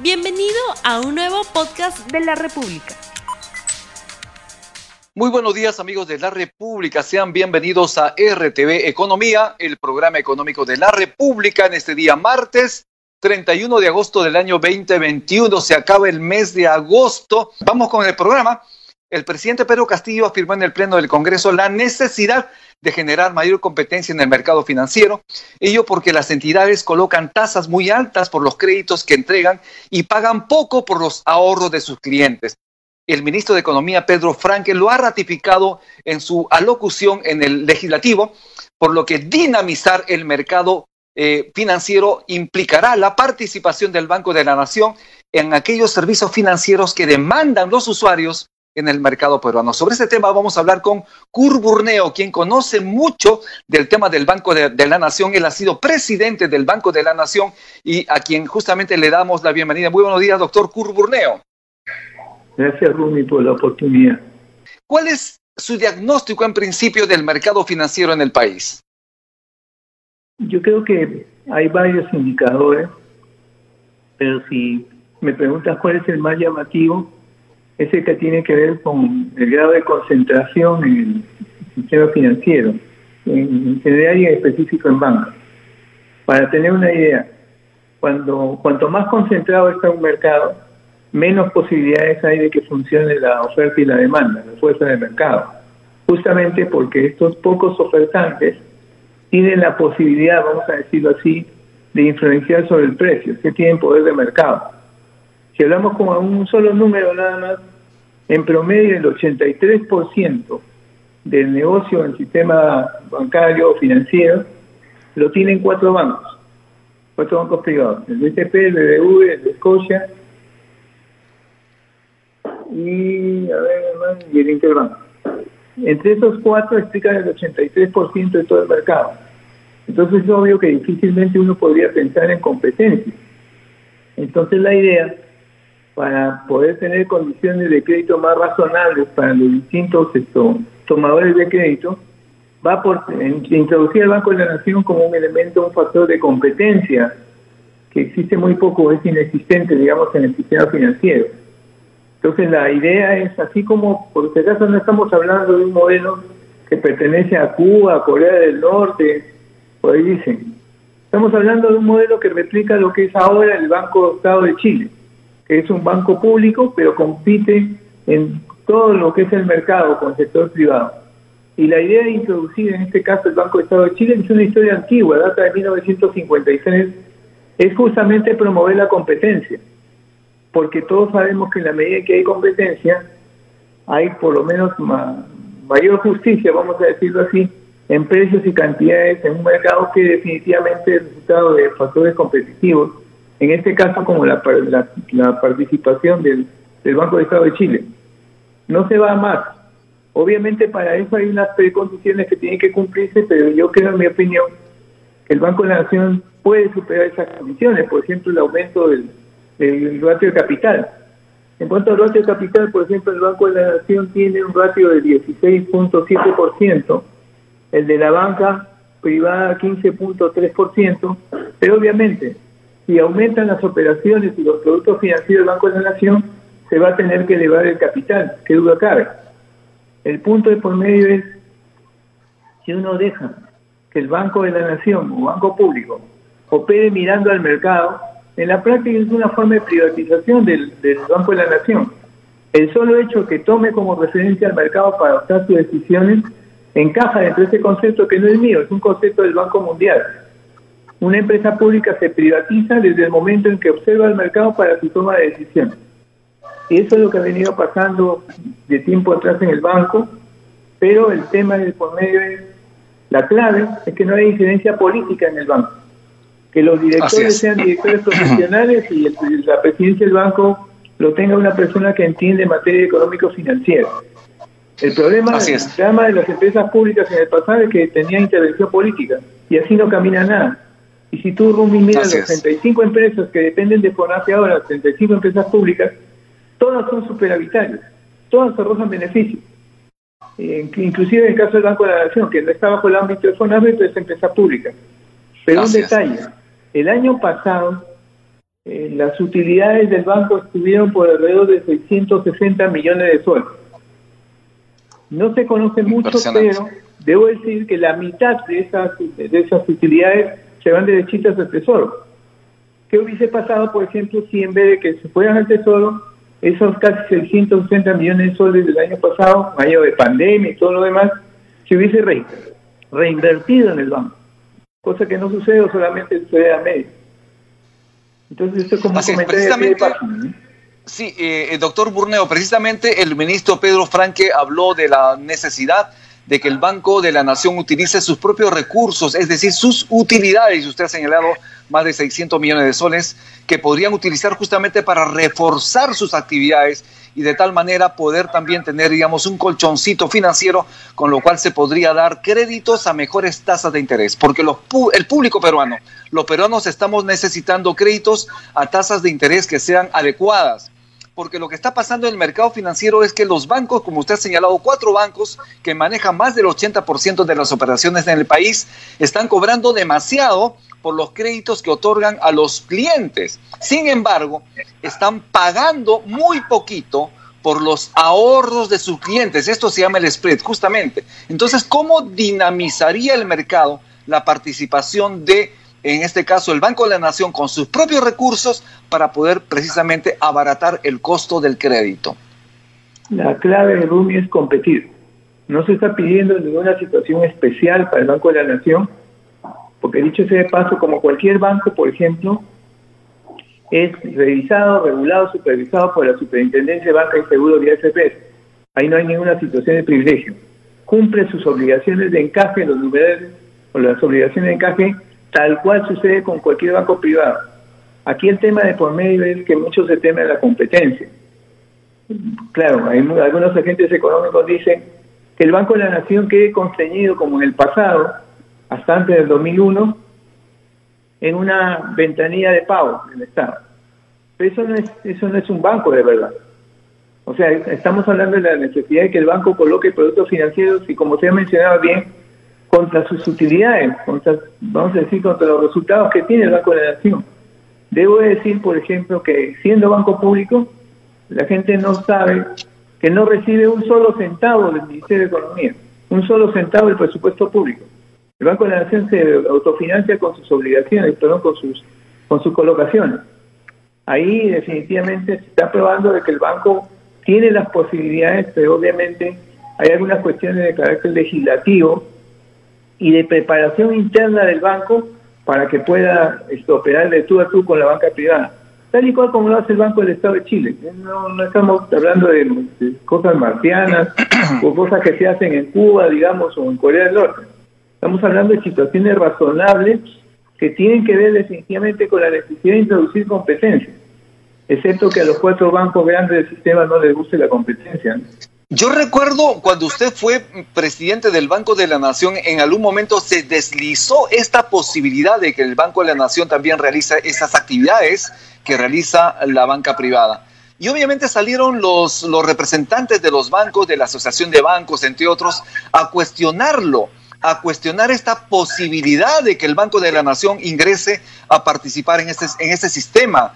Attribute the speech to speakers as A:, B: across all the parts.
A: Bienvenido a un nuevo podcast de la República.
B: Muy buenos días amigos de la República, sean bienvenidos a RTV Economía, el programa económico de la República en este día martes 31 de agosto del año 2021. Se acaba el mes de agosto. Vamos con el programa. El presidente Pedro Castillo afirmó en el Pleno del Congreso la necesidad de generar mayor competencia en el mercado financiero, ello porque las entidades colocan tasas muy altas por los créditos que entregan y pagan poco por los ahorros de sus clientes. El ministro de Economía, Pedro Frankel, lo ha ratificado en su alocución en el legislativo, por lo que dinamizar el mercado eh, financiero implicará la participación del Banco de la Nación en aquellos servicios financieros que demandan los usuarios en el mercado peruano. Sobre este tema vamos a hablar con Cur Burneo, quien conoce mucho del tema del Banco de, la Nación. Él ha sido presidente del Banco de la Nación y a quien justamente le damos la bienvenida. Muy buenos días, doctor Cur Burneo.
C: Gracias, Rumi, por la oportunidad.
B: ¿Cuál es su diagnóstico en principio del mercado financiero en el país?
C: Yo creo que hay varios indicadores, pero si me preguntas cuál es el más llamativo, es el que tiene que ver con el grado de concentración en el sistema financiero, en general y en específico en banca. Para tener una idea, cuando cuanto más concentrado está un mercado, menos posibilidades hay de que funcione la oferta y la demanda, la fuerza del mercado. Justamente porque estos pocos ofertantes tienen la posibilidad, vamos a decirlo así, de influenciar sobre el precio, que tienen poder de mercado. Si hablamos como un solo número nada más, en promedio el 83% del negocio en el sistema bancario o financiero lo tienen cuatro bancos, cuatro bancos privados, el BTP, el BBV, el Escocia y, a ver, y el Interbanco. Entre esos cuatro explican el 83% de todo el mercado. Entonces es obvio que difícilmente uno podría pensar en competencia. Entonces la idea, para poder tener condiciones de crédito más razonables para los distintos tomadores de crédito, va por introducir el Banco de la Nación como un elemento, un factor de competencia que existe muy poco, es inexistente, digamos, en el sistema financiero. Entonces la idea es, así como, por si acaso no estamos hablando de un modelo que pertenece a Cuba, a Corea del Norte, por ahí dicen, estamos hablando de un modelo que replica lo que es ahora el Banco Estado de Chile, es un banco público, pero compite en todo lo que es el mercado con el sector privado. Y la idea de introducir en este caso el Banco Estado de Chile, es una historia antigua, data de 1953, es justamente promover la competencia porque todos sabemos que en la medida que hay competencia, hay por lo menos mayor justicia, vamos a decirlo así, en precios y cantidades en un mercado que definitivamente es resultado de factores competitivos, en este caso como la, la, participación del, del Banco de Estado de Chile. No se va a más. Obviamente para eso hay unas precondiciones que tienen que cumplirse, pero yo creo, en mi opinión, que el Banco de la Nación puede superar esas condiciones, por ejemplo, el aumento del el ratio de capital. En cuanto al ratio de capital, por ejemplo, el Banco de la Nación tiene un ratio de 16.7%, el de la banca privada 15.3%, pero obviamente, si aumentan las operaciones y los productos financieros del Banco de la Nación, se va a tener que elevar el capital, que duda cabe. El punto de por medio es, si uno deja que el Banco de la Nación o Banco Público opere mirando al mercado, en la práctica es una forma de privatización del, Banco de la Nación. El solo hecho que tome como referencia al mercado para adoptar sus decisiones encaja dentro de ese concepto que no es mío, es un concepto del Banco Mundial. Una empresa pública se privatiza desde el momento en que observa el mercado para su toma de decisiones. Y eso es lo que ha venido pasando de tiempo atrás en el banco, pero el tema del por medio es, la clave es que no hay incidencia política en el banco que los directores sean directores profesionales y la presidencia del banco lo tenga una persona que entiende materia económico-financiera. El problema del drama de las empresas públicas en el pasado es que tenía intervención política y así no camina nada. Y si tú, Rumi, miras las 35 empresas que dependen de FONAFE ahora, 35 empresas públicas, todas son superavitarias, todas arrojan beneficios. Eh, inclusive en el caso del Banco de la Nación, que no está bajo el ámbito de FONAFE, pero es empresa pública. Pero un detalle, el año pasado eh, las utilidades del banco estuvieron por alrededor de 660 millones de soles. No se conoce mucho, pero debo decir que la mitad de esas, de esas utilidades se van derechitas al tesoro. ¿Qué hubiese pasado, por ejemplo, si en vez de que se fueran al tesoro, esos casi 660 millones de soles del año pasado, año de pandemia y todo lo demás, se hubiese reinvertido en el banco? Cosa que no sucede solamente sucede a medio.
B: Entonces, esto es como un comentario Sí, eh, doctor Burneo, precisamente el ministro Pedro Franque habló de la necesidad de que el Banco de la Nación utilice sus propios recursos, es decir, sus utilidades. Usted ha señalado más de 600 millones de soles que podrían utilizar justamente para reforzar sus actividades y de tal manera poder también tener, digamos, un colchoncito financiero con lo cual se podría dar créditos a mejores tasas de interés, porque los, el público peruano, los peruanos estamos necesitando créditos a tasas de interés que sean adecuadas porque lo que está pasando en el mercado financiero es que los bancos, como usted ha señalado, cuatro bancos que manejan más del 80% de las operaciones en el país, están cobrando demasiado por los créditos que otorgan a los clientes. Sin embargo, están pagando muy poquito por los ahorros de sus clientes. Esto se llama el spread, justamente. Entonces, ¿cómo dinamizaría el mercado la participación de en este caso el Banco de la Nación, con sus propios recursos para poder precisamente abaratar el costo del crédito?
C: La clave de Rumi es competir. No se está pidiendo ninguna situación especial para el Banco de la Nación, porque dicho sea de paso, como cualquier banco, por ejemplo, es revisado, regulado, supervisado por la Superintendencia de Banca y Seguros de AFP. Ahí no hay ninguna situación de privilegio. Cumple sus obligaciones de encaje, los numerales o las obligaciones de encaje tal cual sucede con cualquier banco privado. Aquí el tema de por medio es que mucho se teme la competencia. Claro, hay, algunos agentes económicos dicen que el Banco de la Nación quede constreñido como en el pasado, hasta antes del 2001, en una ventanilla de pago del Estado. Pero eso no es, eso no es un banco de verdad. O sea, estamos hablando de la necesidad de que el banco coloque productos financieros y como se ha mencionado bien, contra sus utilidades, contra, vamos a decir, contra los resultados que tiene el Banco de la Nación. Debo decir, por ejemplo, que siendo banco público, la gente no sabe que no recibe un solo centavo del Ministerio de Economía, un solo centavo del presupuesto público. El Banco de la Nación se autofinancia con sus obligaciones, perdón, con sus, con sus colocaciones. Ahí definitivamente se está probando de que el banco tiene las posibilidades, pero obviamente hay algunas cuestiones de carácter legislativo y de preparación interna del banco para que pueda este, operar de tú a tú con la banca privada, tal y cual como lo hace el Banco del Estado de Chile. No, no estamos hablando de, cosas marcianas o cosas que se hacen en Cuba, digamos, o en Corea del Norte. Estamos hablando de situaciones razonables que tienen que ver definitivamente con la necesidad de introducir competencia, excepto que a los cuatro bancos grandes del sistema no les guste la competencia.
B: Yo recuerdo cuando usted fue presidente del Banco de la Nación, en algún momento se deslizó esta posibilidad de que el Banco de la Nación también realiza esas actividades que realiza la banca privada. Y obviamente salieron los, los representantes de los bancos, de la Asociación de Bancos, entre otros, a cuestionarlo, a cuestionar esta posibilidad de que el Banco de la Nación ingrese a participar en este, en este sistema.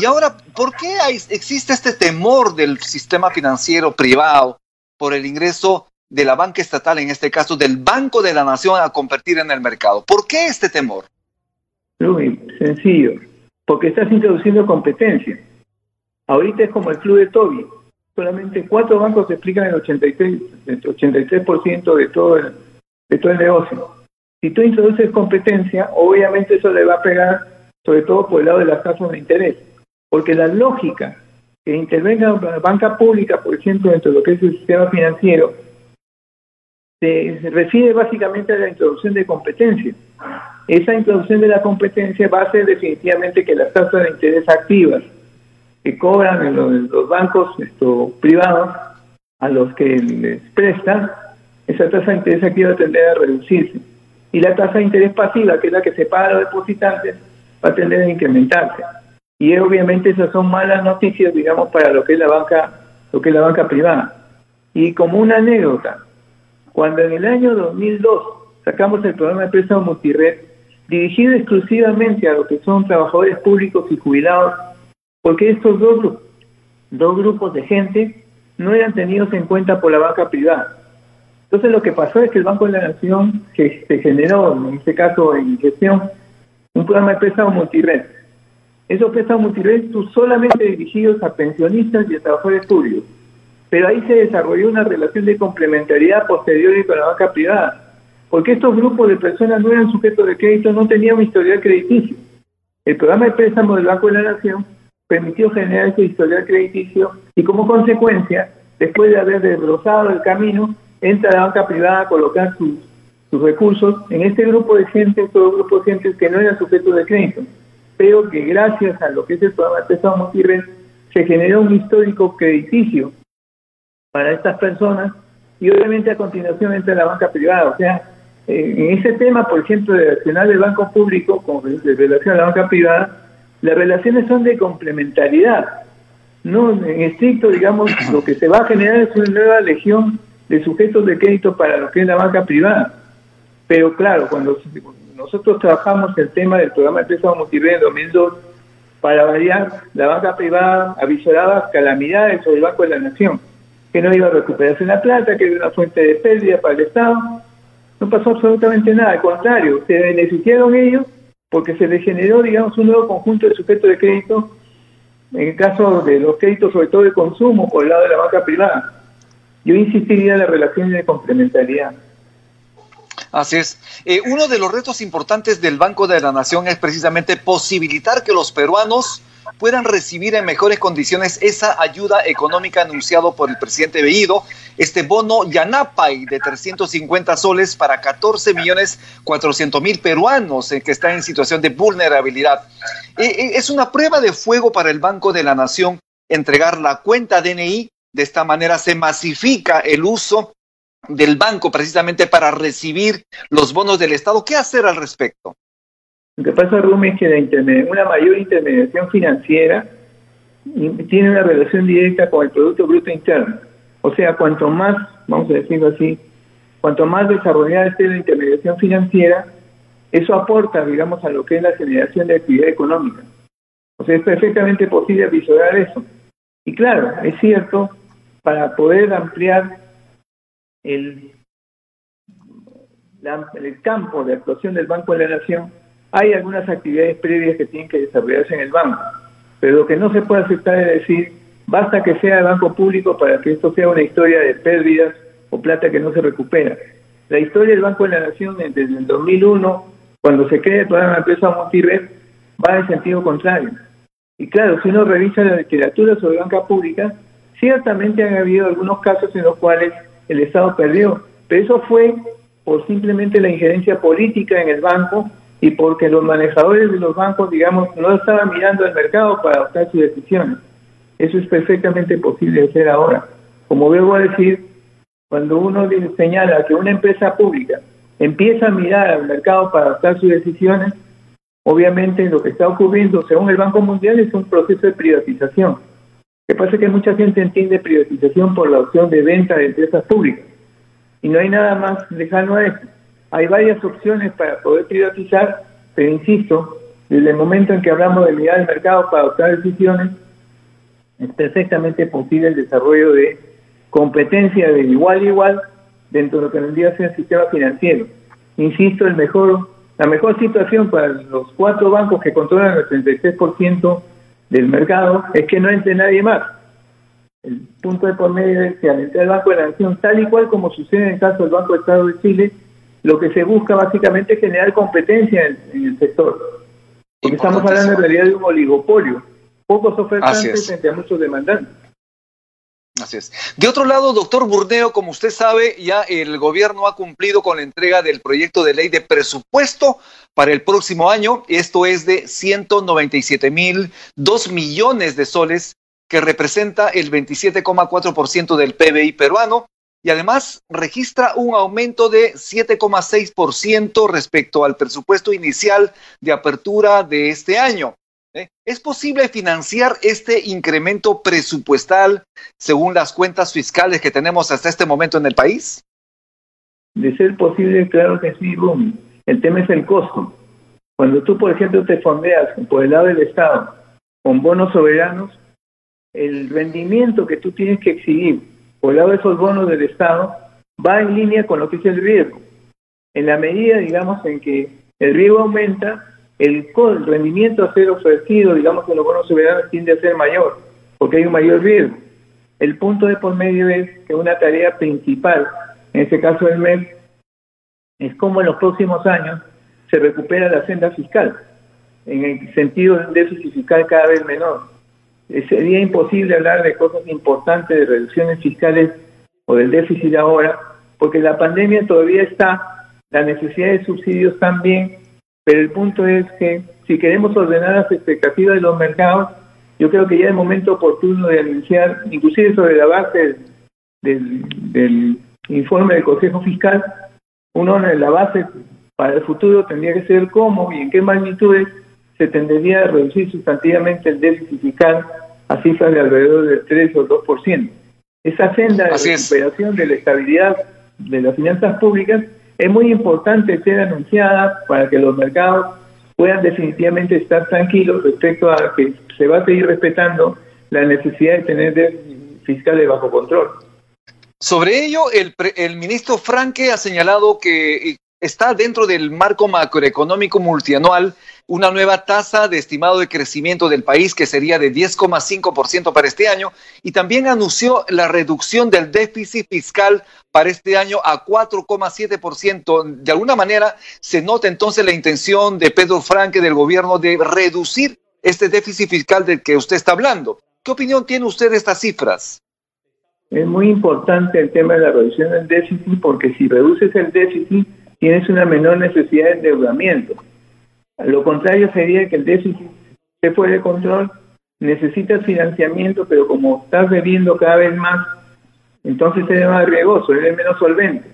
B: Y ahora, ¿por qué existe este temor del sistema financiero privado por el ingreso de la banca estatal, en este caso del Banco de la Nación, a competir en el mercado? ¿Por qué este temor?
C: Sencillo, porque estás introduciendo competencia. Ahorita es como el club de Toby. Solamente cuatro bancos explican el 83%, el 83 de, todo el, de todo el negocio. Si tú introduces competencia, obviamente eso le va a pegar sobre todo por el lado de las tasas de interés. Porque la lógica que intervenga la banca pública, por ejemplo, dentro de lo que es el sistema financiero, se, refiere básicamente a la introducción de competencia. Esa introducción de la competencia va a ser definitivamente que las tasas de interés activas que cobran los, bancos esto, privados a los que les prestan, esa tasa de interés activa tendrá a reducirse. Y la tasa de interés pasiva, que es la que se paga a los depositantes, va a tender a incrementarse. Y obviamente esas son malas noticias, digamos, para lo que es la banca, lo que es la banca privada. Y como una anécdota, cuando en el año 2002 sacamos el programa de préstamo multired, dirigido exclusivamente a lo que son trabajadores públicos y jubilados, porque estos dos, dos grupos de gente no eran tenidos en cuenta por la banca privada. Entonces lo que pasó es que el Banco de la Nación, se generó, en este caso en gestión, un programa de préstamo multired. Esos préstamos multired son solamente dirigidos a pensionistas y a trabajadores públicos. Pero ahí se desarrolló una relación de complementariedad posterior con la banca privada, porque estos grupos de personas no eran sujetos de crédito, no tenían un historial crediticio. El programa de préstamo del Banco de la Nación permitió generar ese historial crediticio y como consecuencia, después de haber desbrozado el camino, entra la banca privada a colocar sus, sus recursos en este grupo de gente, todo grupo de gente que no era sujeto de crédito, pero que gracias a lo que es el programa de préstamo multired se generó un histórico crediticio para estas personas y obviamente a continuación entra la banca privada. O sea, eh, en ese tema, por ejemplo, de relacionar el banco público con relación a la banca privada, las relaciones son de complementariedad. No en estricto, digamos, lo que se va a generar es una nueva legión de sujetos de crédito para lo que es la banca privada. Pero claro, cuando nosotros trabajamos el tema del programa de préstamo multired en 2002, para variar, la banca privada avisoraba calamidades sobre el Banco de la Nación, que no iba a recuperarse la plata, que era una fuente de pérdida para el Estado. No pasó absolutamente nada, al contrario, se beneficiaron ellos porque se les generó, digamos, un nuevo conjunto de sujetos de crédito, en el caso de los créditos, sobre todo de consumo, por el lado de la banca privada. Yo insistiría en la relación de complementariedad.
B: Así es. Eh, uno de los retos importantes del Banco de la Nación es precisamente posibilitar que los peruanos puedan recibir en mejores condiciones esa ayuda económica anunciado por el presidente Bellido, este bono Yanapay de 350 soles para 14 millones 400 mil peruanos eh, que están en situación de vulnerabilidad. Eh, es una prueba de fuego para el Banco de la Nación entregar la cuenta DNI. De esta manera se masifica el uso del banco precisamente para recibir los bonos del Estado. ¿Qué hacer al respecto?
C: Lo que pasa, Rumi, es que una mayor intermediación financiera tiene una relación directa con el Producto Bruto Interno. O sea, cuanto más, vamos a decirlo así, cuanto más desarrollada esté la intermediación financiera, eso aporta, digamos, a lo que es la generación de actividad económica. O sea, es perfectamente posible visualizar eso. Y claro, es cierto, para poder ampliar el, el campo de actuación del Banco de la Nación, hay algunas actividades previas que tienen que desarrollarse en el banco. Pero lo que no se puede aceptar es decir, basta que sea el banco público para que esto sea una historia de pérdidas o plata que no se recupera. La historia del Banco de la Nación desde el 2001, cuando se crea el programa de empresa Montirred, va en sentido contrario. Y claro, si uno revisa la literatura sobre banca pública, ciertamente han habido algunos casos en los cuales el Estado perdió, pero eso fue por simplemente la injerencia política en el banco y porque los manejadores de los bancos, digamos, no estaban mirando al mercado para adoptar sus decisiones. Eso es perfectamente posible hacer ahora. Como vuelvo a decir, cuando uno señala que una empresa pública empieza a mirar al mercado para adoptar sus decisiones, obviamente lo que está ocurriendo, según el Banco Mundial, es un proceso de privatización. Que pasa es que mucha gente entiende privatización por la opción de venta de empresas públicas. Y no hay nada más lejano a eso. Hay varias opciones para poder privatizar, pero insisto, desde el momento en que hablamos de mirar el mercado para adoptar decisiones, es perfectamente posible el desarrollo de competencia de igual a igual dentro de lo que vendría a ser el sistema financiero. Insisto, el mejor, la mejor situación para los cuatro bancos que controlan el 33% del mercado es que no entre nadie más. El punto de por medio es que al entrar el Banco de la Nación, tal y cual como sucede en el caso del Banco de Estado de Chile, lo que se busca básicamente es generar competencia en, el sector. Porque estamos hablando en realidad de un oligopolio. Pocos ofertantes frente a muchos demandantes.
B: Así es. De otro lado, doctor Burdeo, como usted sabe, ya el gobierno ha cumplido con la entrega del proyecto de ley de presupuesto para el próximo año. Esto es de 197 mil, 2 millones de soles, que representa el 27,4% del PBI peruano y además registra un aumento de 7,6% respecto al presupuesto inicial de apertura de este año. ¿Eh? ¿Es posible financiar este incremento presupuestal según las cuentas fiscales que tenemos hasta este momento en el país?
C: De ser posible, claro que sí, El tema es el costo. Cuando tú, por ejemplo, te fondeas por el lado del Estado con bonos soberanos, el rendimiento que tú tienes que exhibir por el lado de esos bonos del Estado va en línea con lo que es el riesgo. En la medida, digamos, en que el riesgo aumenta, el, rendimiento a ser ofrecido, digamos, que los bonos soberanos tiende a ser mayor, porque hay un mayor riesgo. El punto de por medio es que una tarea principal, en este caso del MES, es cómo en los próximos años se recupera la senda fiscal, en el sentido de un déficit fiscal cada vez menor. Eh, sería imposible hablar de cosas importantes, de reducciones fiscales o del déficit ahora, porque la pandemia todavía está, la necesidad de subsidios también, pero el punto es que si queremos ordenar las expectativas de los mercados, yo creo que ya es el momento oportuno de anunciar, inclusive sobre la base del, del informe del Consejo Fiscal, uno en la base para el futuro tendría que ser cómo y en qué magnitudes se tendería a reducir sustantivamente el déficit fiscal a cifras de alrededor del 3 o 2%. Esa senda de recuperación de la estabilidad de las finanzas públicas es muy importante ser anunciada para que los mercados puedan definitivamente estar tranquilos respecto a que se va a seguir respetando la necesidad de tener déficit fiscal bajo control.
B: Sobre ello, el, el ministro Franque ha señalado que está dentro del marco macroeconómico multianual una nueva tasa de estimado de crecimiento del país que sería de 10,5% para este año y también anunció la reducción del déficit fiscal para este año a 4,7%. De alguna manera se nota entonces la intención de Pedro Franque del gobierno de reducir este déficit fiscal del que usted está hablando. ¿Qué opinión tiene usted de estas cifras?
C: Es muy importante el tema de la reducción del déficit porque si reduces el déficit tienes una menor necesidad de endeudamiento. Lo contrario sería que el déficit se fuera de control, necesitas financiamiento, pero como estás bebiendo cada vez más, entonces eres más riesgoso, eres menos solvente.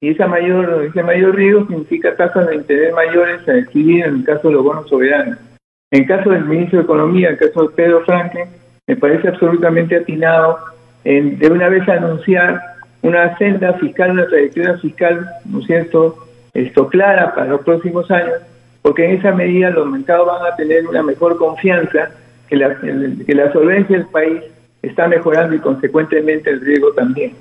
C: Y esa mayor, ese mayor riesgo significa tasas de interés mayores a exhibir en el caso de los bonos soberanos. En el caso del ministro de Economía, en el caso de Pedro Franklin, me parece absolutamente atinado de una vez anunciar una senda fiscal, una trayectoria fiscal, ¿no es cierto?, esto clara para los próximos años, porque en esa medida los mercados van a tener una mejor confianza que la, que la solvencia del país está mejorando y consecuentemente el riesgo también.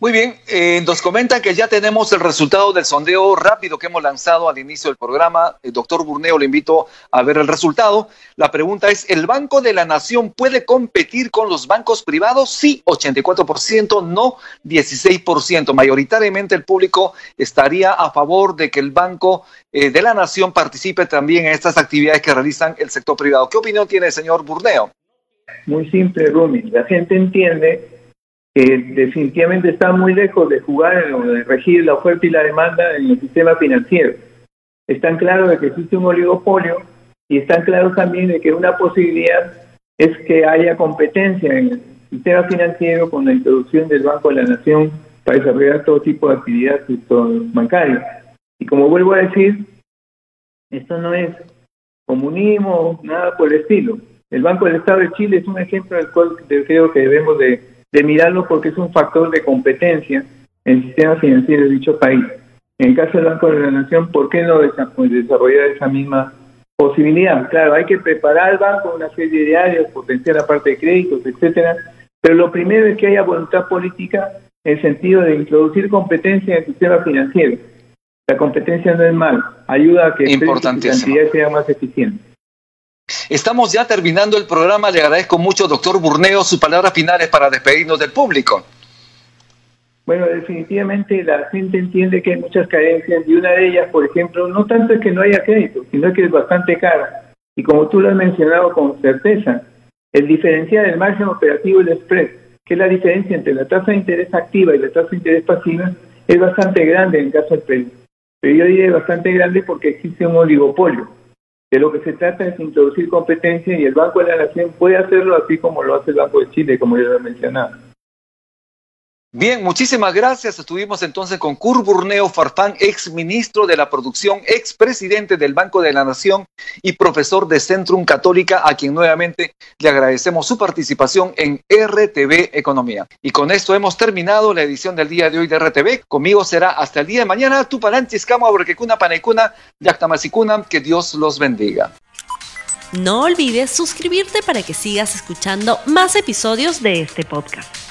B: Muy bien, eh, nos comentan que ya tenemos el resultado del sondeo rápido que hemos lanzado al inicio del programa. El doctor Burneo le invito a ver el resultado. La pregunta es, ¿el Banco de la Nación puede competir con los bancos privados? Sí, 84%, no 16%. Mayoritariamente el público estaría a favor de que el Banco eh, de la Nación participe también en estas actividades que realizan el sector privado. ¿Qué opinión tiene el señor Burneo?
C: Muy simple, Rumi. La gente entiende que definitivamente está muy lejos de jugar o de regir la oferta y la demanda en el sistema financiero. Están claros de que existe un oligopolio y están claros también de que una posibilidad es que haya competencia en el sistema financiero con la introducción del Banco de la Nación para desarrollar todo tipo de actividades bancarias. Y como vuelvo a decir, esto no es comunismo, nada por el estilo. El Banco del Estado de Chile es un ejemplo del cual creo que debemos de de mirarlo porque es un factor de competencia en el sistema financiero de dicho país. En el caso del Banco de la Nación, ¿por qué no pues, desarrollar esa misma posibilidad? Claro, hay que preparar al banco una serie de áreas, potenciar la parte de créditos, etcétera, pero lo primero es que haya voluntad política en el sentido de introducir competencia en el sistema financiero. La competencia no es mal, ayuda a que la cantidad sea más eficiente.
B: Estamos ya terminando el programa. Le agradezco mucho, doctor Burneo, sus palabras finales para despedirnos del público.
C: Bueno, definitivamente la gente entiende que hay muchas carencias y una de ellas, por ejemplo, no tanto es que no haya crédito, sino que es bastante cara. Y como tú lo has mencionado con certeza, el diferencial del margen operativo y el spread, que es la diferencia entre la tasa de interés activa y la tasa de interés pasiva, es bastante grande en el caso del Perú. Pero yo diría bastante grande porque existe un oligopolio. De lo que se trata es introducir competencia y el Banco de la Nación puede hacerlo así como lo hace el Banco de Chile, como ya lo he mencionado.
B: Bien, muchísimas gracias. Estuvimos entonces con Curburneo Farfán, ex ministro de la Producción, ex presidente del Banco de la Nación y profesor de Centrum Católica, a quien nuevamente le agradecemos su participación en RTV Economía. Y con esto hemos terminado la edición del día de hoy de RTV. Conmigo será hasta el día de mañana. Tu palanchis, cama, cuna panecuna, yactamasicuna. Que Dios los bendiga.
A: No olvides suscribirte para que sigas escuchando más episodios de este podcast.